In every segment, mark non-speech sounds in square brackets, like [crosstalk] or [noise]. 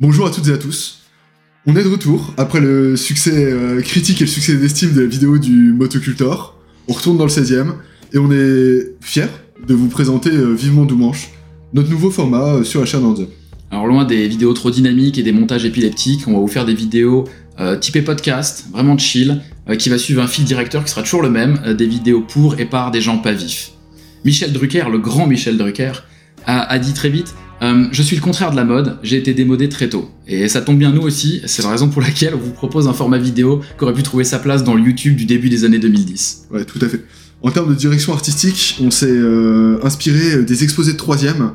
Bonjour à toutes et à tous. On est de retour après le succès euh, critique et le succès d'estime de la vidéo du Motocultor. On retourne dans le 16e et on est fiers de vous présenter euh, Vivement Doumanche, notre nouveau format euh, sur la chaîne Hands. Alors loin des vidéos trop dynamiques et des montages épileptiques, on va vous faire des vidéos typées podcast, vraiment chill, qui va suivre un fil directeur qui sera toujours le même, des vidéos pour et par des gens pas vifs. Michel Drucker, le grand Michel Drucker, a dit très vite euh, Je suis le contraire de la mode, j'ai été démodé très tôt. Et ça tombe bien nous aussi, c'est la raison pour laquelle on vous propose un format vidéo qui aurait pu trouver sa place dans le YouTube du début des années 2010. Ouais, tout à fait. En termes de direction artistique, on s'est euh, inspiré des exposés de troisième,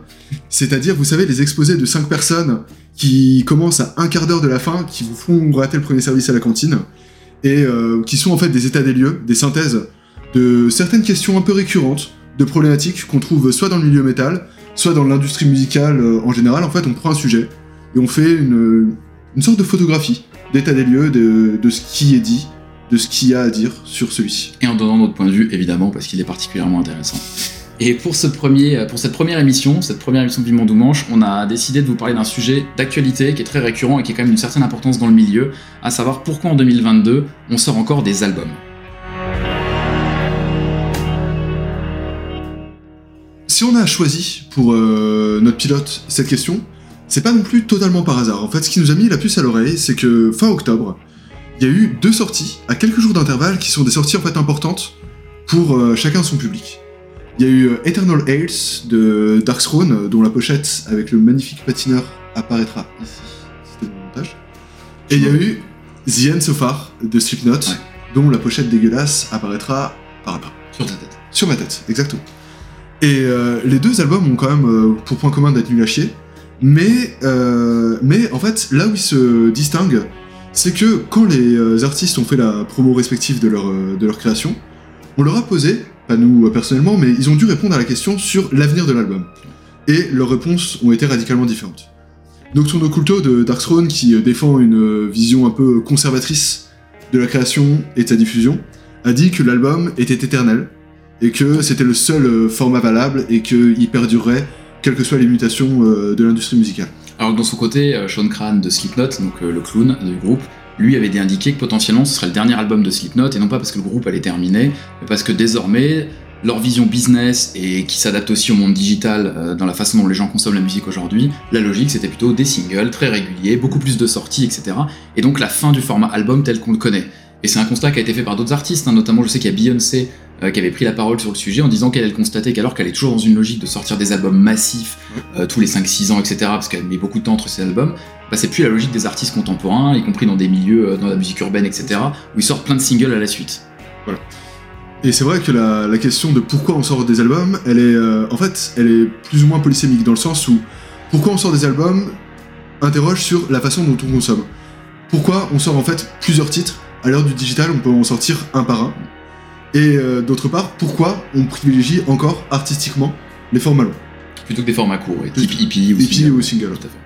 c'est-à-dire, vous savez, les exposés de 5 personnes qui commencent à un quart d'heure de la fin, qui vous font rater le premier service à la cantine, et euh, qui sont en fait des états des lieux, des synthèses de certaines questions un peu récurrentes, de problématiques qu'on trouve soit dans le milieu métal, soit dans l'industrie musicale euh, en général. En fait, on prend un sujet et on fait une, une sorte de photographie d'état des lieux, de, ce qui est dit, de ce qu'il y a à dire sur celui-ci. et en donnant notre point de vue évidemment parce qu'il est particulièrement intéressant. Et pour, ce premier, pour cette première émission, cette première émission de Vivement Doumanche, on a décidé de vous parler d'un sujet d'actualité qui est très récurrent et qui est quand même d'une certaine importance dans le milieu, à savoir pourquoi en 2022 on sort encore des albums. Si on a choisi pour euh, notre pilote cette question, c'est pas non plus totalement par hasard. En fait, ce qui nous a mis la puce à l'oreille, c'est que fin octobre, il y a eu deux sorties à quelques jours d'intervalle qui sont des sorties en fait importantes pour euh, chacun son public. Il y a eu euh, Eternal Airs de Darkthrone, euh, dont la pochette avec le magnifique patineur apparaîtra ici. C'était mon montage. Et il y a eu The End So Far de Slipknot, Ouais. dont la pochette dégueulasse apparaîtra par là-bas. Sur ta tête. Sur ma tête, exactement. Et euh, les deux albums ont quand même euh, pour point commun d'être nuls à chier. Mais, euh, mais en fait, là où ils se distinguent, c'est que quand les euh, artistes ont fait la promo respective de leur, euh, de leur création, on leur a posé, pas nous personnellement, mais ils ont dû répondre à la question sur l'avenir de l'album. Et leurs réponses ont été radicalement différentes. Nocturno Culto de Darkthrone, qui euh, défend une vision un peu conservatrice de la création et de sa diffusion, a dit que l'album était éternel, et que c'était le seul euh, format valable et qu'il perdurerait quelles que soient les mutations euh, de l'industrie musicale. Alors dans son côté, euh, Sean Cran de Slipknot, donc le clown du groupe, lui avait indiqué que potentiellement ce serait le dernier album de Slipknot, et non pas parce que le groupe allait terminer, mais parce que désormais, leur vision business et qui s'adapte aussi au monde digital dans la façon dont les gens consomment la musique aujourd'hui, la logique c'était plutôt des singles très réguliers, beaucoup plus de sorties, etc. Et donc la fin du format album tel qu'on le connaît. Et c'est un constat qui a été fait par d'autres artistes, hein, notamment je sais qu'il y a Beyoncé euh, qui avait pris la parole sur le sujet en disant qu'elle elle constatait qu'alors qu'elle est toujours dans une logique de sortir des albums massifs euh, tous les 5-6 ans, etc., parce qu'elle met beaucoup de temps entre ses albums, bah, c'est plus la logique des artistes contemporains, y compris dans des milieux, euh, dans la musique urbaine, etc., où ils sortent plein de singles à la suite. Et c'est vrai que la, la question de pourquoi on sort des albums, elle est, en fait, elle est plus ou moins polysémique dans le sens où pourquoi on sort des albums interroge sur la façon dont on consomme. Pourquoi on sort en fait plusieurs titres à l'heure du digital, on peut en sortir un par un. Et euh, d'autre part, pourquoi on privilégie encore artistiquement les formats longs, Plutôt que des formats courts, type EP ou EP single. ou single. Tout à fait.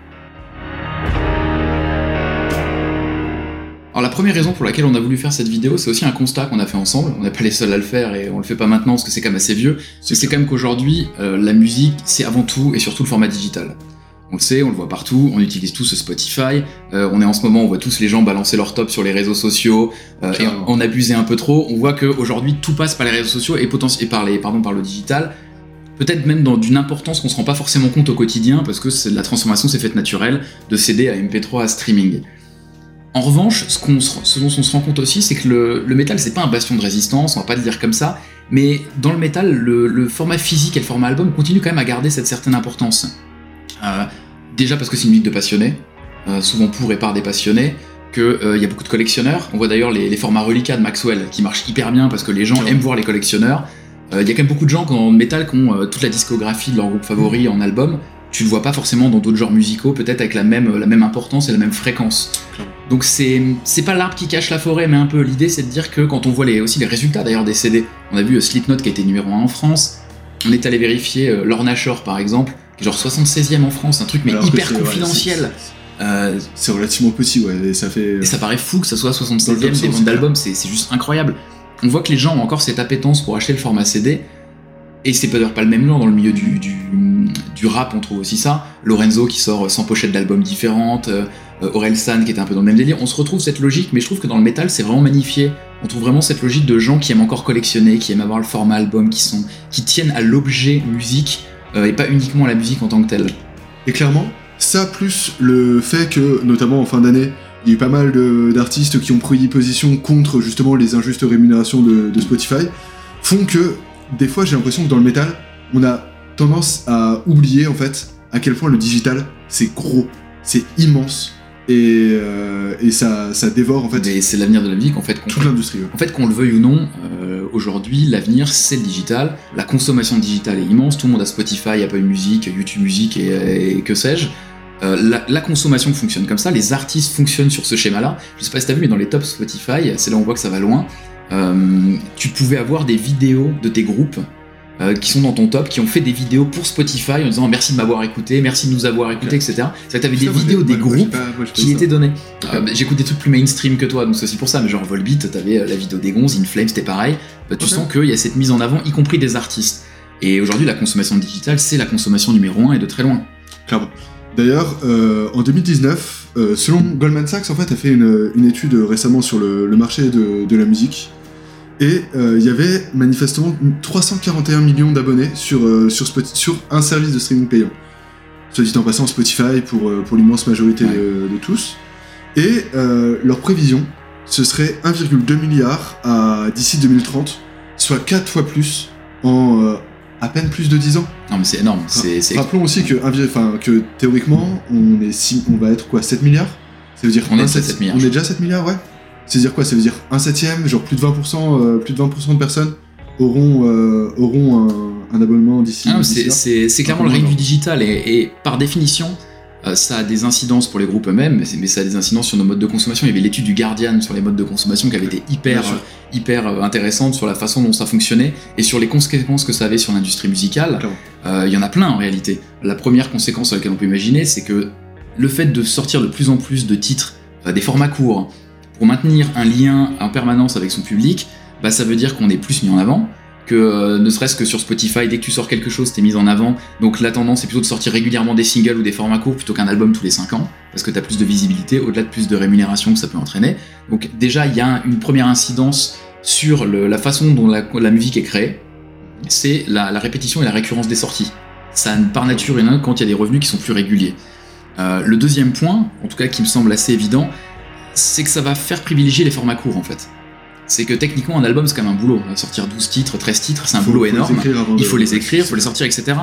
Alors la première raison pour laquelle on a voulu faire cette vidéo, c'est aussi un constat qu'on a fait ensemble. On n'est pas les seuls à le faire et on le fait pas maintenant parce que c'est quand même assez vieux. C'est c'est quand même qu'aujourd'hui, euh, la musique, c'est avant tout et surtout le format digital. On le sait, on le voit partout, on utilise tous Spotify, euh, on est en ce moment, on voit tous les gens balancer leur top sur les réseaux sociaux, euh, et en abuser un peu trop. On voit qu'aujourd'hui, tout passe par les réseaux sociaux et, et par, les, pardon, par le digital, peut-être même dans d'une importance qu'on se rend pas forcément compte au quotidien, parce que la transformation s'est faite naturelle, de CD à MP3 à streaming. En revanche, ce, qu'on se- ce dont on se rend compte aussi, c'est que le, le métal, c'est pas un bastion de résistance, on va pas le dire comme ça, mais dans le métal, le, le format physique et le format album continuent quand même à garder cette certaine importance. Euh, déjà parce que c'est une musique de passionnés, euh, souvent pour et par des passionnés, qu'il y a beaucoup de collectionneurs. On voit d'ailleurs les, formats reliquats de Maxwell qui marchent hyper bien parce que les gens aiment voir les collectionneurs. Euh, Il y a quand même beaucoup de gens en métal qui ont euh, toute la discographie de leur groupe favori en album. Tu le vois pas forcément dans d'autres genres musicaux, peut-être avec la même, importance et la même fréquence. Donc c'est c'est pas l'arbre qui cache la forêt, mais un peu l'idée c'est de dire que quand on voit aussi les résultats d'ailleurs des CD, on a vu euh, Slipknot qui a été numéro 1 en France, on est allé vérifier euh, Lorna Shore par exemple, genre 76e en France, un truc mais Alors hyper ouais, confidentiel. c'est- Euh, C'est relativement petit, ouais, et ça fait. et ça paraît fou que ça soit Dans le 76e top des 100, ventes d'albums, c'est c'est juste incroyable. On voit que les gens ont encore cette appétence pour acheter le format CD. et c'est d'ailleurs pas le même genre dans le milieu du, du, du, rap, on trouve aussi ça. Lorenzo qui sort 100 pochettes d'albums différentes, euh, Aurel San qui était un peu dans le même délire. On se retrouve cette logique, mais je trouve que dans le métal, c'est vraiment magnifié. On trouve vraiment cette logique de gens qui aiment encore collectionner, qui aiment avoir le format album, qui, sont, qui tiennent à l'objet musique euh, et pas uniquement la musique en tant que telle. Et clairement, ça plus le fait que, notamment en fin d'année, il y a eu pas mal d'artistes qui ont pris position contre justement les injustes rémunérations de Spotify, font que des fois j'ai l'impression que dans le métal, on a tendance à oublier en fait à quel point le digital c'est gros, c'est immense et, euh, et ça, ça, dévore en fait. Et c'est l'avenir de la musique en fait. Toute l'industrie. En fait, qu'on le veuille ou non, euh, aujourd'hui l'avenir c'est le digital. La consommation digitale est immense. Tout le monde a Spotify, Apple Music, YouTube Music et, et que sais-je. Euh, la, la, consommation fonctionne comme ça, les artistes fonctionnent sur ce schéma-là. Je sais pas si t'as vu, mais dans les tops Spotify, c'est là où on voit que ça va loin. Tu pouvais avoir des vidéos de tes groupes euh, qui sont dans ton top, qui ont fait des vidéos pour Spotify en disant merci de m'avoir écouté, merci de nous avoir écouté, etc. C'est que t'avais des vidéos des groupes qui étaient données. Euh, bah, J'écoute des trucs plus mainstream que toi, donc c'est aussi pour ça, mais genre Volbeat, t'avais la vidéo des Gonzes, Inflame, c'était pareil. Bah, tu sens qu'il y a cette mise en avant, y compris des artistes. Et aujourd'hui, la consommation digitale, c'est la consommation numéro un et de très loin. Clairement. D'ailleurs, euh, en 2019, euh, selon Goldman Sachs, en fait, a fait une, une étude récemment sur le, le marché de, de, la musique. Et euh, il y avait manifestement 341 millions d'abonnés sur, euh, sur, sur, un service de streaming payant. Soit dit en passant, Spotify pour, pour l'immense majorité ouais. de, de, tous. Et leur prévision, ce serait 1,2 milliard d'ici 2030, soit 4 fois plus en à peine plus de 10 ans. Non mais c'est énorme. C'est, Rappelons aussi que, théoriquement, on, est si, on va être quoi 7 milliards? Ça veut dire on est, 7, 7 milliards, on est déjà 7 milliards, ouais. C'est dire quoi Ça veut dire un septième, genre plus de 20%, euh, plus de 20% de personnes auront, euh, auront un, un abonnement d'ici. Ah, c'est, clairement le règne du digital et, et par définition, euh, ça a des incidences pour les groupes eux-mêmes, mais, ça a des incidences sur nos modes de consommation. Il y avait l'étude du Guardian sur les modes de consommation qui avait été hyper, euh, hyper intéressante sur la façon dont ça fonctionnait et sur les conséquences que ça avait sur l'industrie musicale. Euh, il y en a plein en réalité. La première conséquence sur laquelle on peut imaginer, c'est que le fait de sortir de plus en plus de titres, des formats courts, pour maintenir un lien en permanence avec son public, bah, ça veut dire qu'on est plus mis en avant, que euh, ne serait-ce que sur Spotify, dès que tu sors quelque chose, t'es mis en avant. Donc la tendance est plutôt de sortir régulièrement des singles ou des formats courts plutôt qu'un album tous les 5 ans, parce que t'as plus de visibilité, au-delà de plus de rémunération que ça peut entraîner. Donc déjà, il y a une première incidence sur la façon dont la, musique est créée, c'est la, répétition et la récurrence des sorties. Ça, par nature, il y quand il y a des revenus qui sont plus réguliers. Euh, le deuxième point, en tout cas qui me semble assez évident, c'est que ça va faire privilégier les formats courts en fait c'est que techniquement un album c'est quand même un boulot. Sortir 12 titres, 13 titres, c'est un faut, boulot faut énorme. Il faut les écrire, il faut les sortir, etc.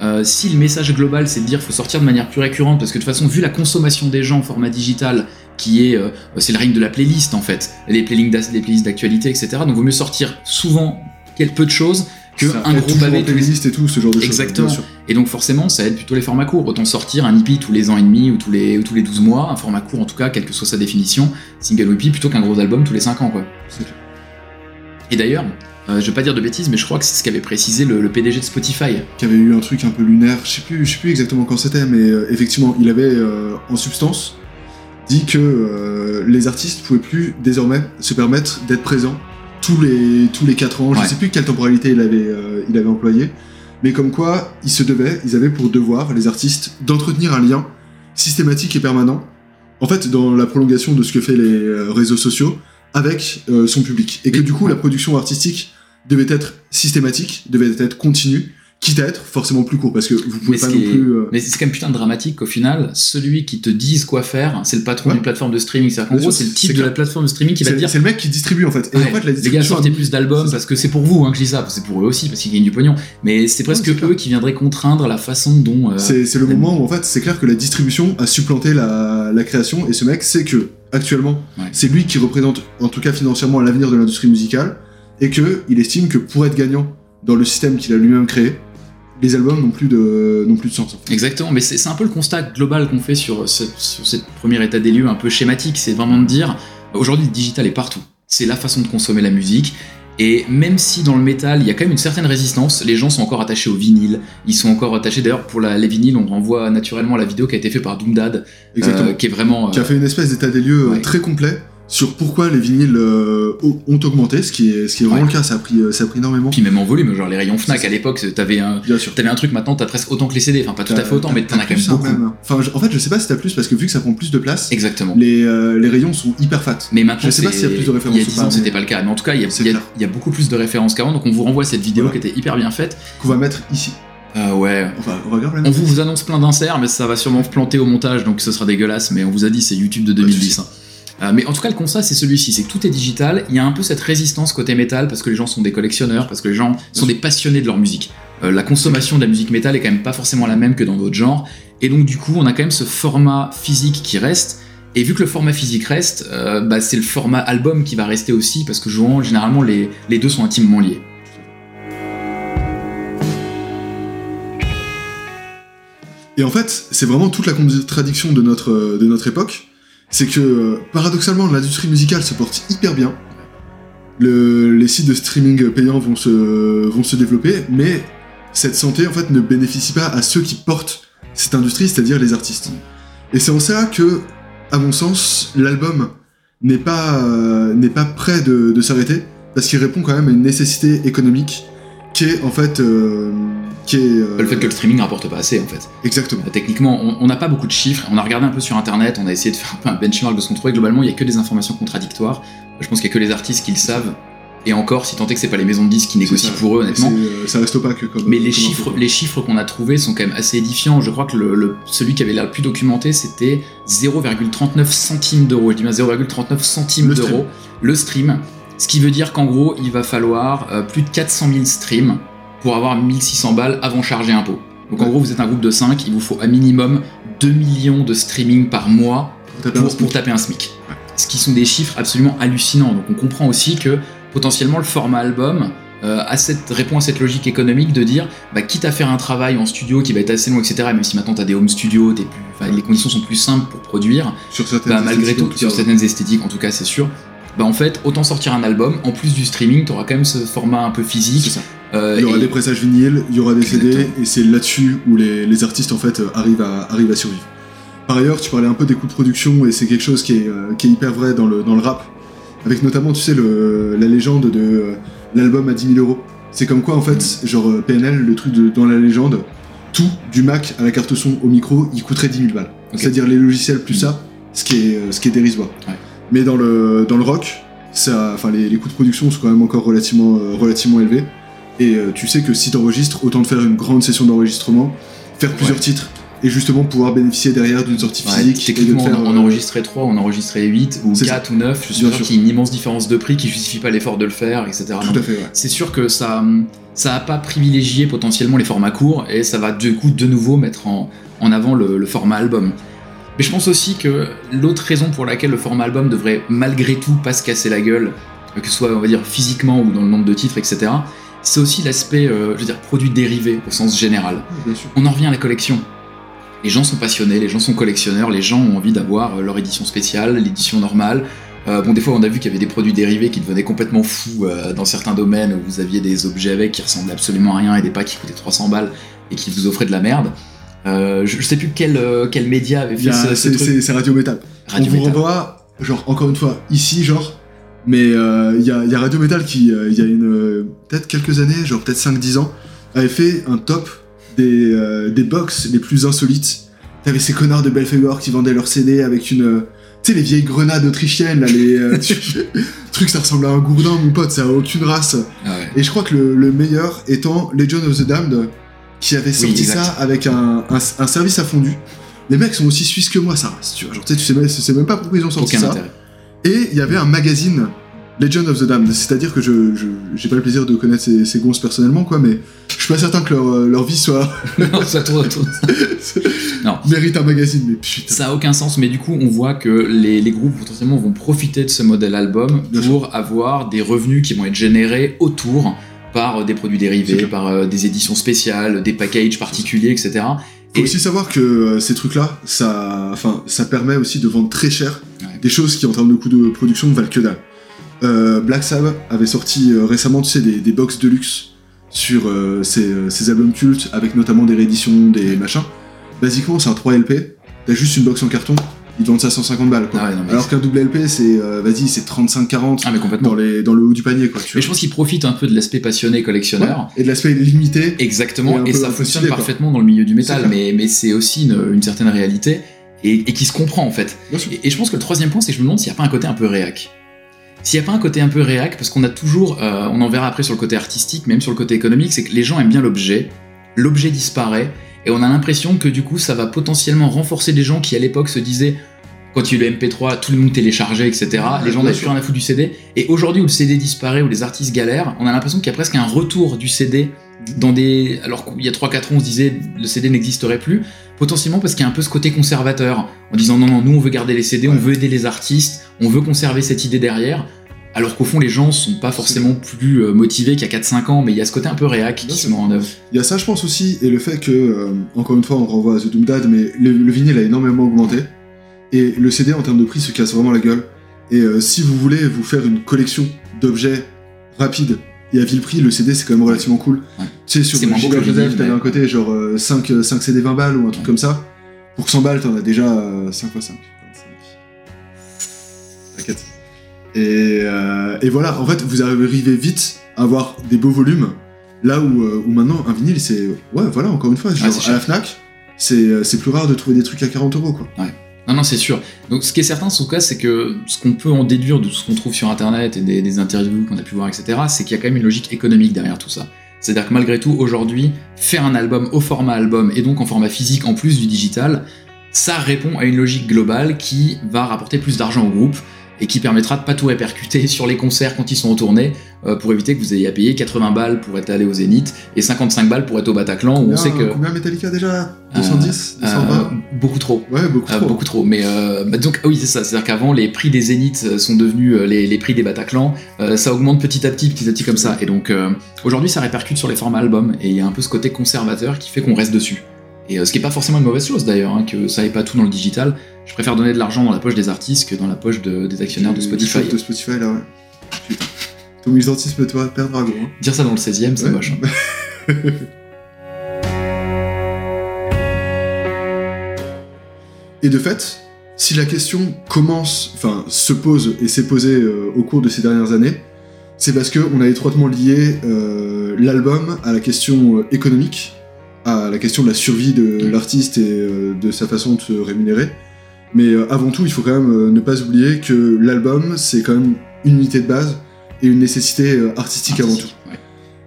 Euh, si le message global c'est de dire faut sortir de manière plus récurrente, parce que de toute façon, vu la consommation des gens en format digital, qui est, euh, c'est le règne de la playlist en fait, les playlists d'actualité, etc. Donc vaut mieux sortir souvent quelque peu de choses que ça un gros pavé playlist et tout ce genre de exactement. choses, et donc forcément ça aide plutôt les formats courts. Autant sortir un EP tous les ans et demi ou tous les ou tous les 12 mois un format court en tout cas quelle que soit sa définition single ou EP plutôt qu'un gros album tous les 5 ans quoi. Et d'ailleurs euh, je vais pas dire de bêtises mais je crois que c'est ce qu'avait précisé le, le, PDG de Spotify. Qui avait eu un truc un peu lunaire. Je sais plus je sais plus exactement quand c'était mais euh, effectivement il avait euh, en substance dit que euh, les artistes pouvaient plus désormais se permettre d'être présents tous les tous les 4 ans, ouais. je sais plus quelle temporalité il avait euh, il avait employé, mais comme quoi ils se devaient, ils avaient pour devoir les artistes d'entretenir un lien systématique et permanent. En fait, dans la prolongation de ce que fait les euh, réseaux sociaux avec euh, son public et que du coup la production artistique devait être systématique, devait être continue quitte à être forcément plus court parce que vous pouvez mais pas non plus. Euh... Mais c'est quand même putain dramatique qu'au final, celui qui te dise quoi faire, c'est le patron Ouais. d'une plateforme de streaming. C'est-à-dire qu'en gros, c'est le type de la plateforme de streaming qui va te dire c'est le mec qui distribue en fait. Et Ouais, en fait, la les gars, sortez plus d'albums parce que c'est pour vous hein, que je dis ça, c'est pour eux aussi parce qu'ils gagnent du pognon. Mais c'est presque eux qui viendraient contraindre la façon dont. euh, C'est le moment où en fait c'est clair que la distribution a supplanté la, la création et ce mec sait que actuellement Ouais. c'est lui qui représente en tout cas financièrement l'avenir de l'industrie musicale et que il estime que pour être gagnant dans le système qu'il a lui-même créé, les albums n'ont plus de n'ont plus de sens. en fait. Exactement, mais c'est un peu le constat global qu'on fait sur, ce, sur premier état des lieux un peu schématique. C'est vraiment de dire aujourd'hui le digital est partout. C'est la façon de consommer la musique. Et même si dans le métal, il y a quand même une certaine résistance, les gens sont encore attachés au vinyle. Ils sont encore attachés, d'ailleurs, pour la, les vinyles, on renvoie naturellement la vidéo qui a été faite par Doomdad, euh, qui est vraiment. Qui a euh, fait une espèce d'état des lieux euh, Ouais. très complet sur pourquoi les vinyles euh, ont augmenté, ce qui est, ce qui est vraiment Ouais. le cas, ça a pris, euh, ça a pris énormément. Puis même en volume, genre les rayons Fnac à l'époque, t'avais un, un truc maintenant, t'as presque autant que les CD, enfin pas tout à fait autant, mais t'en as quand même beaucoup. Enfin, en fait, je sais pas si t'as plus parce que vu que ça prend plus de place, Exactement. les, euh, les rayons sont hyper fat. Mais maintenant, Je sais pas s'il y a plus de références Il y a ou 10 pas, ans, c'était mais- pas le cas. Mais en tout cas, il y a, il y beaucoup plus de références qu'avant. Donc on vous renvoie cette vidéo Voilà. qui était hyper bien faite. Qu'on va mettre ici. Euh, ouais. Enfin, on va vous, vous annonce plein d'inserts, mais ça va sûrement planter au montage, donc ce sera dégueulasse. Mais on vous a dit, c'est YouTube de de 2010. Euh, mais en tout cas, le constat, c'est celui-ci c'est que tout est digital. Il y a un peu cette résistance côté métal parce que les gens sont des collectionneurs, parce que les gens sont des passionnés de leur musique. Euh, la consommation de la musique métal est quand même pas forcément la même que dans d'autres genres. Et donc, du coup, on a quand même ce format physique qui reste. Et vu que le format physique reste, euh, bah, c'est le format album qui va rester aussi, parce que généralement, les, les deux sont intimement liés. Et en fait, c'est vraiment toute la contradiction de notre, de notre époque. C'est que, paradoxalement, l'industrie musicale se porte hyper bien. Le- les sites de streaming payants vont se, vont se développer, mais cette santé, en fait, ne bénéficie pas à ceux qui portent cette industrie, c'est-à-dire les artistes. Et c'est en ça que, à mon sens, l'album n'est pas, euh, pas prêt de s'arrêter, parce qu'il répond quand même à une nécessité économique qui est, en fait... euh, qui est, euh, Le fait que le streaming rapporte pas assez, en fait. Exactement. Euh, Techniquement, on- n'a pas beaucoup de chiffres. On a regardé un peu sur internet, on a essayé de faire un peu un benchmark de ce qu'on trouvait. Globalement, il y a que des informations contradictoires. Je pense qu'il y a que les artistes qui le savent. Et encore, si tant est que c'est pas les maisons de disques qui négocient pour eux, honnêtement. Ça reste opaque comme. Mais les comme chiffres, les chiffres qu'on a trouvés sont quand même assez édifiants. Je crois que le, le- celui qui avait l'air le plus documenté, c'était 0,39 centimes d'euros. Je dis bien 0,39 centimes d'euros le stream. Ce qui veut dire qu'en gros, il va falloir euh, plus de 400 000 streams pour avoir 1600 balles avant charger impôt. Donc en gros, vous êtes un groupe de 5, il vous faut à minimum 2 millions de streaming par mois Pour taper un pour, SMIC. pour taper un SMIC. Ce qui sont des chiffres absolument hallucinants. Donc on comprend aussi que potentiellement le format album euh, cette, répond à cette logique économique de dire, bah, quitte à faire un travail en studio qui va être assez long, etc., même si maintenant tu as des home studios, plus, les conditions sont plus simples pour produire, Sur bah, malgré tout, sur certaines esthétiques en tout cas c'est sûr, bah en fait autant sortir un album, en plus du streaming, tu auras quand même ce format un peu physique. ça. euh, Il y aura et- des pressages vinyles, il y aura des CD, et c'est là-dessus où les, les artistes en fait euh, arrivent à, arrivent à survivre. Par ailleurs, tu parlais un peu des coûts de production, et c'est quelque chose qui est, euh, qui est hyper vrai dans le, dans le rap, avec notamment, tu sais, le, la légende de l'album à 10 000 euros. C'est comme quoi, en fait, genre euh, PNL, le truc de, dans la légende, tout, du Mac à la carte son au micro, il coûterait 10 000 balles. C'est-à-dire les logiciels plus ça, ce qui est, ce qui est dérisoire. Ouais. Mais dans le, dans le rock, ça, enfin, les, les coûts de production sont quand même encore relativement, euh, relativement élevés. Et euh, tu sais que si t'enregistres, autant de faire une grande session d'enregistrement, faire plusieurs Ouais. titres, et justement pouvoir bénéficier derrière d'une sortie Ouais, physique. et de techniquement, faire, on, euh, enregistrait 3, on enregistrait 8 ou C'est 4 ou 9, je suis sûr sûr. qu'il y a une immense différence de prix qui justifie pas l'effort de le faire, etc. Tout à fait, ouais. c'est sûr que ça ça a pas privilégié potentiellement les formats courts et ça va du coup de nouveau mettre en, en avant le, le format album. Mais je pense aussi que l'autre raison pour laquelle le format album devrait malgré tout pas se casser la gueule, que ce soit on va dire physiquement ou dans le nombre de titres, etc., c'est aussi l'aspect, euh, je veux dire, produit dérivé au sens général. Bien sûr. On en revient à la collection. Les gens sont passionnés, les gens sont collectionneurs, les gens ont envie d'avoir euh, leur édition spéciale, l'édition normale. Euh, bon, des fois, on a vu qu'il y avait des produits dérivés qui devenaient complètement fous euh, dans certains domaines où vous aviez des objets avec qui ressemblaient absolument à rien et des packs qui coûtaient 300 balles et qui vous offraient de la merde. Euh, je, je sais plus quel, euh, quel média avait fait a- ce, ce C'est truc. c'est- c'est Radio Metal. Radio on vous renvoie, genre, encore une fois, ici, genre, mais euh, il y, a, y a Radio Metal qui, euh, il y a une, peut-être quelques années, genre peut-être 5-10 ans, avait fait un top des, des box les plus insolites. T'avais ces connards de Belfegor qui vendaient leurs CD avec une. tu sais, les vieilles grenades autrichiennes, là, les trucs- [laughs] [laughs] trucs, ça ressemble à un gourdin, mon pote, ça a aucune race. Ah ouais. Et je crois que le, le meilleur étant Legion of the Damned, qui avait sorti ça avec un, un, un service à fondu. Les mecs sont aussi suisses que moi, ça reste, tu vois. Genre, tu sais, tu sais, même- pas pourquoi ils ont sorti Aucun ça. intérêt. Et il y avait un magazine, Legend of the Damned. C'est-à-dire que je j'ai pas le plaisir de connaître ces, ces gonzes personnellement, quoi, mais je suis pas certain que leur, euh, leur vie soit [laughs] Non, ça tourne autour. [laughs] Non. mérite un magazine, mais putain. Ça a aucun sens, mais du coup, on voit que les, les groupes potentiellement vont profiter de ce modèle album Bien pour avoir des revenus qui vont être générés autour par euh, des produits dérivés, par euh, des éditions spéciales, des packages particuliers, etc. Faut Et- aussi savoir que euh, ces trucs-là, ça, enfin, ça permet aussi de vendre très cher Ouais. des choses qui, en termes de coût de production, valent que dalle. Euh, Black Sabbath avait sorti euh, récemment, tu sais, des, des box de luxe sur euh, ses, ses albums cultes, avec notamment des rééditions, des machins. Basiquement, c'est un 3 LP. T'as juste une box en carton ils te vendent ça 150 balles. Quoi. Ah ouais, non, mais Alors qu'un double LP, c'est euh, vas-y, c'est 35-40 Ah, dans, les, dans le haut du panier. Quoi, tu Mais vois. je pense qu'ils profitent un peu de l'aspect passionné collectionneur. Et de l'aspect limité. Exactement, et ça fonctionne parfaitement dans le milieu du métal, mais, mais c'est aussi une, une certaine réalité et, et qui se comprend en fait. Et je pense que le troisième point, c'est que je me demande s'il n'y a pas un côté un peu réac. S'il n'y a pas un côté un peu réac, parce qu'on a toujours, euh, on en verra après sur le côté artistique, même sur le côté économique, c'est que les gens aiment bien l'objet, l'objet disparaît, et on a l'impression que du coup ça va potentiellement renforcer des gens qui à l'époque se disaient, quand il y a eu le MP3, tout le monde téléchargeait, etc. les gens n'avaient plus rien à foutre du CD. Et aujourd'hui où le CD disparaît, où les artistes galèrent, on a l'impression qu'il y a presque un retour du CD dans des. Alors qu'il y a 3-4 ans, on se disait le CD n'existerait plus, potentiellement parce qu'il y a un peu ce côté conservateur, en disant non, non, nous on veut garder les CD, on veut aider les artistes, on veut conserver cette idée derrière. Alors qu'au fond, les gens sont pas forcément plus euh, motivés qu'il y a 4-5 ans, mais il y a ce côté un peu réac qui se met en œuvre. Il y a ça, je pense aussi, et le fait que, euh, encore une fois, on renvoie à The Doom Dad, mais le, le vinyle a énormément augmenté. Et le CD, en termes de prix, se casse vraiment la gueule. Et euh, si vous voulez vous faire une collection d'objets rapides et à vil prix, le CD, c'est quand même relativement cool. Ouais. Tu sais, sur C'est le Giga Joseph, t'avais un côté genre euh, 5, 5 CD 20 balles ou un truc Ouais. comme ça. Pour 100 balles, t'en as déjà euh, 5 x 5. 25. T'inquiète. Et, euh, et voilà, en fait, vous arrivez vite à avoir des beaux volumes. Là où, euh, où maintenant, un vinyle, c'est. Ouais, voilà, encore une fois, genre, à la Fnac, c'est plus rare de trouver des trucs à 40 euros, quoi. Non, non, c'est sûr. Donc, ce qui est certain, en tout cas, c'est que ce qu'on peut en déduire de tout ce qu'on trouve sur Internet et des, interviews qu'on a pu voir, etc., c'est qu'il y a quand même une logique économique derrière tout ça. C'est-à-dire que malgré tout, aujourd'hui, faire un album au format album et donc en format physique en plus du digital, ça répond à une logique globale qui va rapporter plus d'argent au groupe et qui permettra de pas tout répercuter [laughs] sur les concerts quand ils sont euh, pour éviter que vous ayez à payer 80 balles pour être allé au Zénith et 55 balles pour être au Bataclan où on Combien- sait que Combien Metallica déjà 210 euh, 220 beaucoup trop. Ouais, beaucoup Euh, trop. beaucoup trop. Mais euh, bah, donc, ah oui, c'est ça. C'est-à-dire qu'avant, les prix des Zéniths euh, sont devenus euh, les, les prix des Bataclan. Euh, ça augmente petit à petit, petit à petit comme ça. Et donc, euh, aujourd'hui, ça répercute sur les formats albums. Et il y a un peu ce côté conservateur qui fait qu'on reste dessus. Et euh, ce qui est pas forcément une mauvaise chose d'ailleurs, hein, que ça ait pas tout dans le digital. Je préfère donner de l'argent dans la poche des artistes que dans la poche de- des actionnaires de Spotify. du shop de Spotify, là, ouais. Ton militantisme, toi, perdra, gros. hein. Dire ça dans le 16ème, c'est Ouais. moche. hein. [laughs] Et de fait, si la question commence, enfin, se pose et s'est posée euh, au cours de ces dernières années, c'est parce qu'on a étroitement lié euh, l'album à la question euh, économique, à la question de la survie de l'artiste et euh, de sa façon de se rémunérer. Mais avant tout, il faut quand même ne pas oublier que l'album, c'est quand même une unité de base et une nécessité euh, artistique avant tout. Ouais.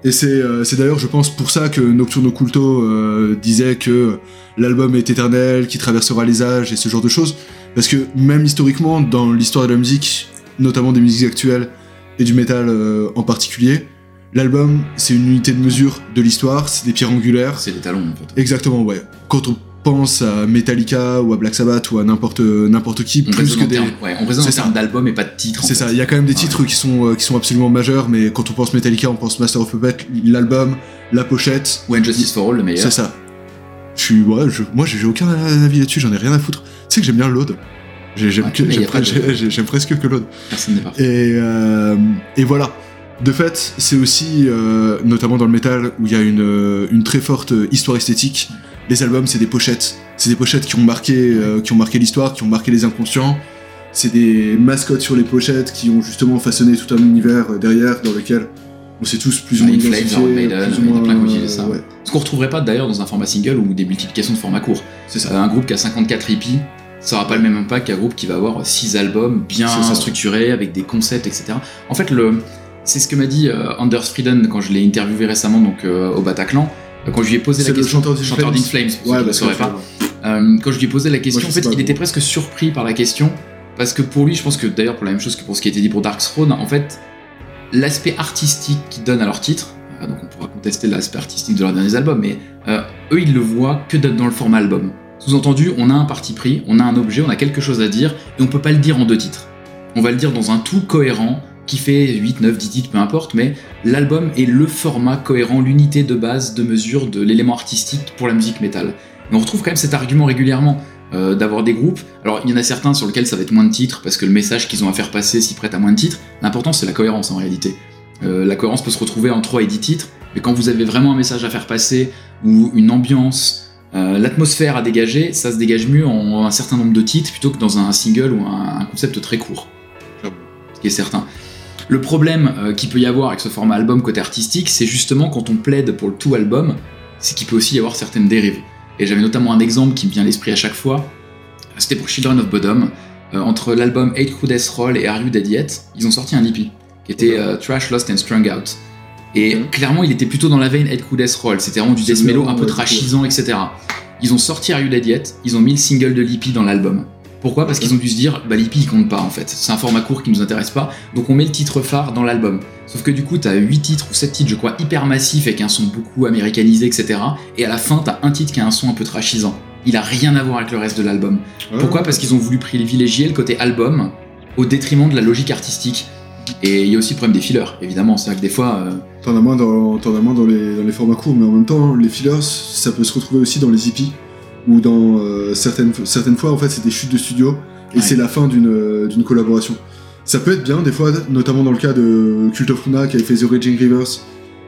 Et c'est euh, c'est d'ailleurs, je pense, pour ça que Nocturno Culto euh, disait que l'album est éternel, qui traversera les âges et ce genre de choses. Parce que même historiquement, dans l'histoire de la musique, notamment des musiques actuelles et du métal en particulier, l'album, c'est une unité de mesure de l'histoire, c'est des pierres angulaires. C'est les talons, en fait. Exactement, ouais. Quand on pense à Metallica ou à Black Sabbath ou à n'importe n'importe qui, On plus que des... termes, ouais, on raisonne en C'est ça. termes d'album et pas de titre. en C'est ça, il y a quand même des Ouais. titres qui sont, euh, qui sont absolument majeurs, mais quand on pense Metallica, on pense Master of Puppet, l'album, la pochette, Ou Injustice for All, le meilleur. c'est ça. Je suis, ouais, je- moi j'ai aucun avis là-dessus, j'en ai rien à foutre. Tu sais que j'aime bien l'Aude. J'ai- J'aime de- presque [laughs] que l'Aude. Personne n'est parfait. Et, euh, et voilà. De fait, c'est aussi, euh, notamment dans le métal, où il y a une, une très forte histoire esthétique. Les albums, c'est des pochettes. C'est des pochettes qui ont marqué, euh, qui ont marqué l'histoire, qui ont marqué les inconscients. C'est des mascottes sur les pochettes qui ont justement façonné tout un univers euh, derrière dans lequel on s'est tous plus ou moins Maiden, plus ou moins, plein utilisé ça. ouais, Ce qu'on retrouverait pas d'ailleurs dans un format single ou des multiplications de formats courts. c'est ça. Euh, un groupe qui a 54 hippies, ça aura pas le même impact qu'un groupe qui va avoir 6 albums bien structurés, avec des concepts, etc. En fait, le, c'est ce que m'a dit euh, Anders Frieden quand je l'ai interviewé récemment donc, euh, au Bataclan. Euh, Quand je lui ai posé la question, chanteur d'In Flames. d'In qui ne pas. Euh, quand je lui ai posé la question, en fait, il bon. était presque surpris par la question, parce que pour lui, je pense que d'ailleurs pour la même chose que pour ce qui a été dit pour Dark Throne, en fait, l'aspect artistique qu'ils donnent à leur titre, euh, donc on pourra contester l'aspect artistique de leurs derniers albums, mais euh, eux, ils le voient que dans le format album. Sous-entendu, on a un parti pris, on a un objet, on a quelque chose à dire, et on peut pas le dire en deux titres. On va le dire dans un tout cohérent, qui fait 8, 9, 10 titres, peu importe, mais l'album est le format cohérent, l'unité de base de mesure de l'élément artistique pour la musique métal. On retrouve quand même cet argument régulièrement euh, d'avoir des groupes. Alors il y en a certains sur lesquels ça va être moins de titres parce que le message qu'ils ont à faire passer s'y prête à moins de titres. L'important c'est la cohérence en réalité. Euh, la cohérence peut se retrouver en 3 et 10 titres, mais quand vous avez vraiment un message à faire passer ou une ambiance Euh, L'atmosphère à dégager, ça se dégage mieux en un certain nombre de titres plutôt que dans un single ou un, un concept très court. Ce qui est certain. Le problème euh, qu'il peut y avoir avec ce format album côté artistique, c'est justement quand on plaide pour le tout album, c'est qu'il peut aussi y avoir certaines dérives. Et j'avais notamment un exemple qui me vient à l'esprit à chaque fois. C'était pour Children of Bodom. Euh, entre l'album 8 Crew Death Roll et Are You Dead Yet, ils ont sorti un EP qui était euh, Trash, Lost and Strung Out. Et clairement, il était plutôt dans la veine 8 Crew Death Roll. C'était vraiment du death mellow un peu trashisant, etc. Ils ont sorti Are You Dead Yet, ils ont mis le single de l'EP dans l'album. Pourquoi? Parce qu'ils ont dû se dire, bah l'EP il compte pas en fait. C'est un format court qui nous intéresse pas, donc on met le titre phare dans l'album. Sauf que du coup, t'as 8 titres ou 7 titres, je crois, hyper massifs avec un son beaucoup américanisé, etc. Et à la fin, t'as un titre qui a un son un peu trashisant. Il a rien à voir avec le reste de l'album. Ouais, Pourquoi? Parce qu'ils ont voulu privilégier le côté album au détriment de la logique artistique. Et il y a aussi le problème des fillers, évidemment. C'est vrai que des fois, euh, T'en as moins, dans, t'en as moins dans, les, dans les formats courts, mais en même temps, les fillers, ça peut se retrouver aussi dans les hippies, ou dans euh, certaines, certaines fois, en fait, c'est des chutes de studio, et Ouais. c'est la fin d'une, euh, d'une collaboration. Ça peut être bien, des fois, notamment dans le cas de Cult of Luna, qui avait fait The Raging Rivers,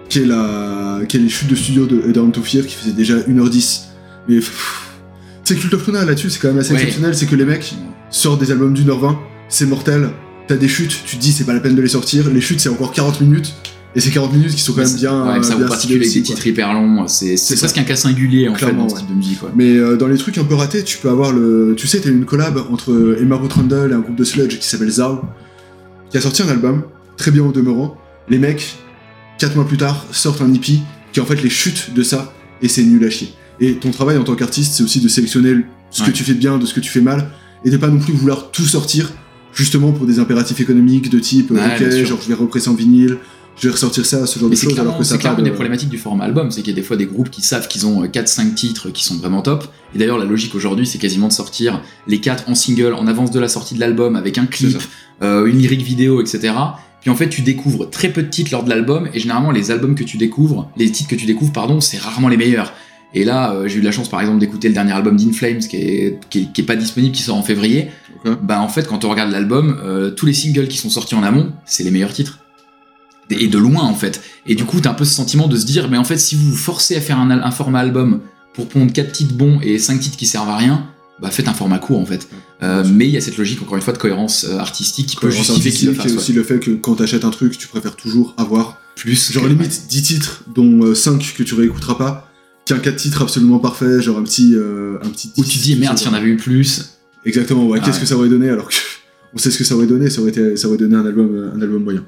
qui est, la, qui est les chutes de studio de Down to Fear, qui faisait déjà 1h10. Mais, sais, Cult of Luna, là-dessus, c'est quand même assez Ouais. exceptionnel, c'est que les mecs sortent des albums d'une heure 20, c'est mortel, t'as des chutes, tu te dis, c'est pas la peine de les sortir, les chutes, c'est encore 40 minutes, et c'est 40 minutes qui sont quand même bien. ouais, ça bien particulier avec des titres hyper longs. C'est presque un cas singulier en Clairement, fait dans ce ouais. type de musique. Ouais. Mais euh, dans les trucs un peu ratés, tu peux avoir le. Tu sais, t'as eu une collab entre Emma Rotrundle et un groupe de sludge qui s'appelle Zao, qui a sorti un album, très bien au demeurant. Les mecs, 4 mois plus tard, sortent un EP qui est en fait les chutes de ça, et c'est nul à chier. Et ton travail en tant qu'artiste, c'est aussi de sélectionner ce que tu fais bien, de ce que tu fais mal, et de pas non plus vouloir tout sortir, justement pour des impératifs économiques de type, Ouais, ok, genre je vais represser en vinyle, je vais ressortir ça, ce genre Mais de c'est choses, alors que c'est clairement de- des problématiques du format album, c'est qu'il y a des fois des groupes qui savent qu'ils ont 4-5 titres qui sont vraiment top. Et d'ailleurs, la logique aujourd'hui, c'est quasiment de sortir les 4 en single en avance de la sortie de l'album avec un clip, euh, une lyrique vidéo, etc. Puis en fait, tu découvres très peu de titres lors de l'album, et généralement, les albums que tu découvres, les titres que tu découvres, pardon, c'est rarement les meilleurs. Et là, euh, j'ai eu la chance par exemple d'écouter le dernier album d'Inflames qui est, qui, est, qui est pas disponible, qui sort en février. Ok. Bah en fait, quand on regarde l'album, euh, tous les singles qui sont sortis en amont, c'est les meilleurs titres. Et de loin en fait. Et du coup, t'as un peu ce sentiment de se dire, mais en fait, si vous vous forcez à faire un, format album pour pondre 4 titres bons et 5 titres qui servent à rien, bah faites un format court en fait. Euh, mais il y a cette logique, encore une fois, de cohérence euh, artistique qui peut justifier qu'il le fasse. aussi ouais. le fait que quand t'achètes un truc, tu préfères toujours avoir Plus. genre limite 10 titres, dont 5 que tu réécouteras pas, qu'un 4 titres absolument parfait, genre un petit. euh, un petit Où tu te dis, merde, s'il y en avait eu plus. Exactement, ouais, Ah qu'est-ce ouais. que ça aurait donné alors que [laughs] on sait ce que ça aurait donné, ça aurait, été, ça aurait donné un album, euh, un album moyen.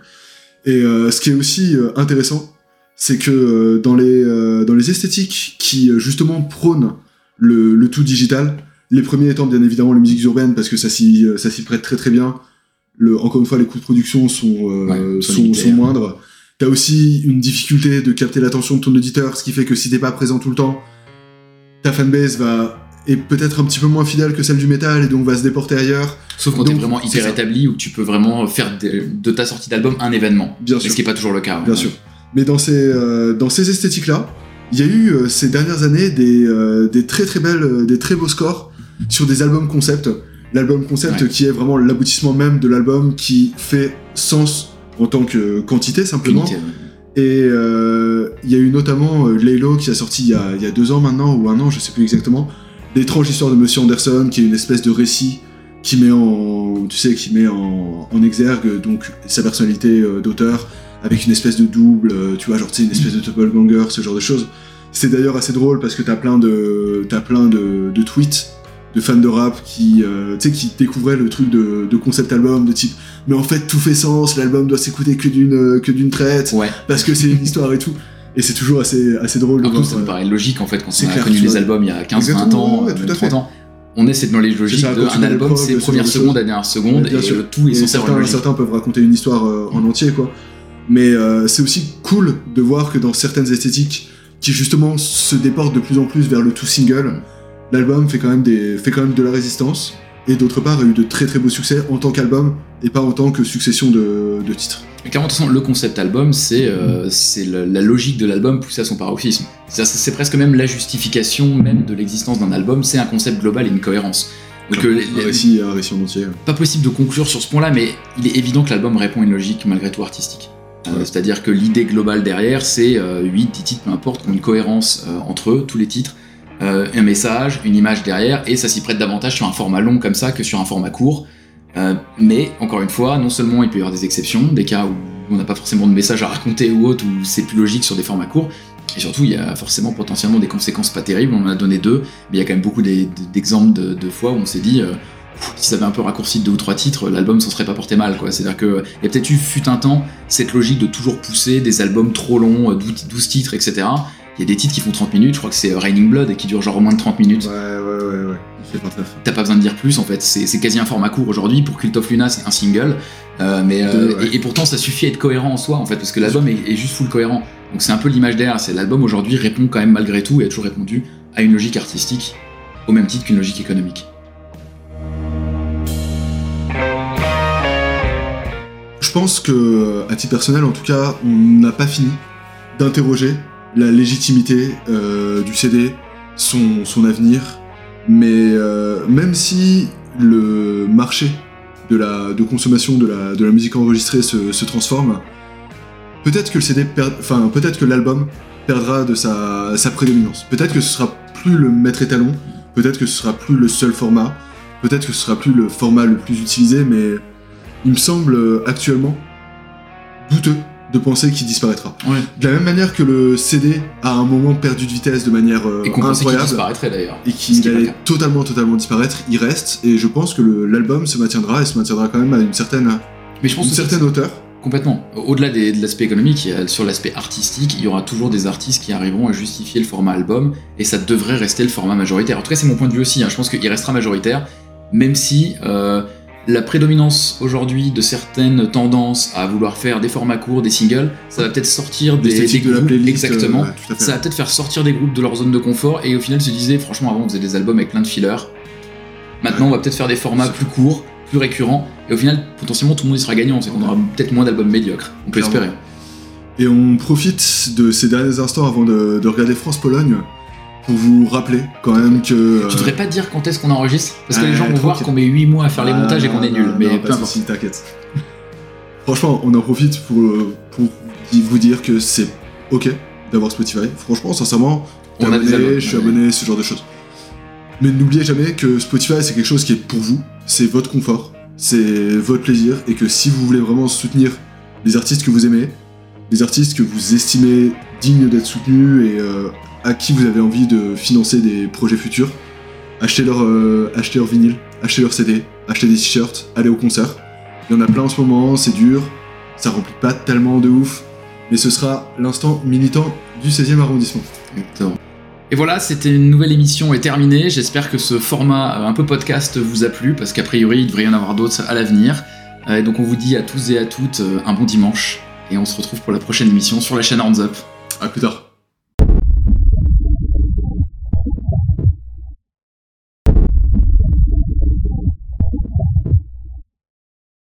Et euh, ce qui est aussi euh, intéressant, c'est que euh, dans, les, dans les esthétiques qui justement prônent le, le tout digital, les premiers étant bien évidemment les musiques urbaines parce que ça s'y ça s'y prête très très bien. Le, encore une fois, les coûts de production sont, euh, Ouais, sont sont hein. moindres. T'as aussi une difficulté de capter l'attention de ton auditeur, ce qui fait que si t'es pas présent tout le temps, ta fanbase va est peut-être un petit peu moins fidèle que celle du métal et donc va se déporter ailleurs. Sauf quand t'es vraiment hyper établi, où tu peux vraiment faire de, de ta sortie d'album un événement. Bien sûr. Ce qui est pas toujours le cas. ouais. Bien sûr. Mais dans ces, euh, dans ces esthétiques-là, il y a eu euh, ces dernières années des, euh, des très très belles, des très beaux scores sur des albums concept. L'album concept Ouais. qui est vraiment l'aboutissement même de l'album qui fait sens en tant que quantité simplement. Unité, ouais. Et il y a eu notamment Laylo qui a sorti il y a, il y a deux ans maintenant, ou un an, je sais plus exactement, l'étrange histoire de Monsieur Anderson, qui est une espèce de récit qui met en, tu sais, qui met en, en exergue donc sa personnalité euh, d'auteur avec une espèce de double, euh, tu vois, genre tu sais, une espèce de doppelganger, ce genre de choses. C'est d'ailleurs assez drôle parce que t'as plein de, t'as plein de, de tweets de fans de rap qui, euh, tu sais, qui découvraient le truc de, de concept album de type, mais en fait tout fait sens, l'album doit s'écouter que d'une, que d'une traite Ouais. parce que c'est une histoire et tout. Et c'est toujours assez, assez drôle de voir ça me euh, paraît logique en fait quand on a clair, connu les albums il y a 15-20 Exactement, ans, ouais, euh, tout même à fait. 30 ans. On est c'est dans les logiques ça, de un album c'est ce première seconde, choses. dernière seconde, et sûr. tout est et censé certains, logique. certains peuvent raconter une histoire euh, en entier, quoi. Mais euh, c'est aussi cool de voir que dans certaines esthétiques qui justement se déportent de plus en plus vers le tout single, l'album fait quand même des, fait quand même de la résistance. Et d'autre part, a eu de très très beaux succès en tant qu'album et pas en tant que succession de, de titres. Mais clairement, de toute façon, le concept album, c'est euh, la logique de l'album poussée à son paroxysme. C'est presque même la justification même de l'existence d'un album, c'est un concept global et une cohérence. Donc, euh, un, récit, un récit en entier. pas possible de conclure sur ce point-là, mais il est évident que l'album répond à une logique malgré tout artistique. Euh. C'est-à-dire que l'idée globale derrière, c'est euh, 8, 10 titres, peu importe, qui ont une cohérence euh, entre eux, tous les titres, euh, un message, une image derrière, et ça s'y prête davantage sur un format long comme ça que sur un format court. Euh, mais encore une fois, non seulement il peut y avoir des exceptions, des cas où on n'a pas forcément de message à raconter ou autre, où c'est plus logique sur des formats courts, et surtout il y a forcément potentiellement des conséquences pas terribles, on en a donné deux, mais il y a quand même beaucoup d'exemples de, fois où on s'est dit, euh, si ça avait un peu raccourci de deux ou trois titres, l'album s'en serait pas porté mal. C'est-à-dire qu'il y a peut-être eu, fut un temps, cette logique de toujours pousser des albums trop longs, euh, 12, 12 titres, etc. Il y a des titres qui font 30 minutes, je crois que c'est Raining Blood et qui dure genre moins de 30 minutes. Ouais, ouais, ouais, ouais. Pas. T'as pas besoin de dire plus en fait, c'est quasi un format court aujourd'hui. Pour Cult of Luna, c'est un single, euh, mais euh, Deux, ouais. et, et pourtant ça suffit à être cohérent en soi en fait, parce que l'album est, est juste full cohérent. Donc c'est un peu l'image derrière, c'est l'album aujourd'hui répond quand même malgré tout et a toujours répondu à une logique artistique au même titre qu'une logique économique. Je pense que, à titre personnel en tout cas, on n'a pas fini d'interroger la légitimité euh, du CD, son, avenir, mais euh, même si le marché de, la, consommation de la, musique enregistrée se, transforme, peut-être que le CD, enfin peut-être que l'album perdra de sa, sa prédominance. Peut-être que ce sera plus le maître étalon, peut-être que ce sera plus le seul format, peut-être que ce sera plus le format le plus utilisé, mais il me semble euh, actuellement douteux de penser qu'il disparaîtra. Ouais. De la même manière que le CD a à un moment perdu de vitesse de manière euh, Et incroyable disparaîtrait d'ailleurs. et qu'il allait totalement totalement disparaître, il reste et je pense que l'album se maintiendra et se maintiendra quand même à une certaine, Mais je pense une certaine hauteur. Complètement. Au-delà de l'aspect économique, sur l'aspect artistique, il y aura toujours des artistes qui arriveront à justifier le format album, et ça devrait rester le format majoritaire. En tout cas, c'est mon point de vue aussi. hein. Je pense qu'il restera majoritaire, même si euh, la prédominance aujourd'hui de certaines tendances à vouloir faire des formats courts, des singles, ça va peut-être sortir des, de la groupes, playlist, exactement. euh, ouais, ça va peut-être faire sortir des groupes de leur zone de confort, et au final se disait, franchement, avant on faisait des albums avec plein de fillers. Maintenant, on va peut-être faire des formats plus courts, plus récurrents, et au final, potentiellement, tout le monde y sera gagnant. C'est qu'on aura peut-être moins d'albums médiocres. On peut Clairement. espérer. Et on profite de ces derniers instants avant de, de regarder France-Pologne pour vous rappeler quand même que. Tu devrais pas dire quand est-ce qu'on enregistre Parce que les gens vont voir qu'on met 8 mois à faire les montages et qu'on est nul. Mais peu importe. t'inquiète. Franchement, on en profite pour, euh, pour vous dire que c'est ok d'avoir Spotify. Franchement, sincèrement, On abonné, je suis abonné, ce genre de choses. Mais n'oubliez jamais que Spotify, c'est quelque chose qui est pour vous, c'est votre confort, c'est votre plaisir, et que si vous voulez vraiment soutenir les artistes que vous aimez, les artistes que vous estimez dignes d'être soutenus et euh, à qui vous avez envie de financer des projets futurs, achetez leur, euh, achetez leur vinyle, achetez leur CD, achetez des t-shirts, allez au concert. Il y en a plein en ce moment, c'est dur, ça remplit pas tellement de ouf, mais ce sera l'instant militant du 16e arrondissement. Exactement. Et voilà, c'était une nouvelle émission est terminée. J'espère que ce format euh, un peu podcast vous a plu, parce qu'a priori, il devrait y en avoir d'autres à l'avenir. Euh, et donc, on vous dit à tous et à toutes un bon dimanche. Et on se retrouve pour la prochaine émission sur la chaîne Hands Up. À plus tard.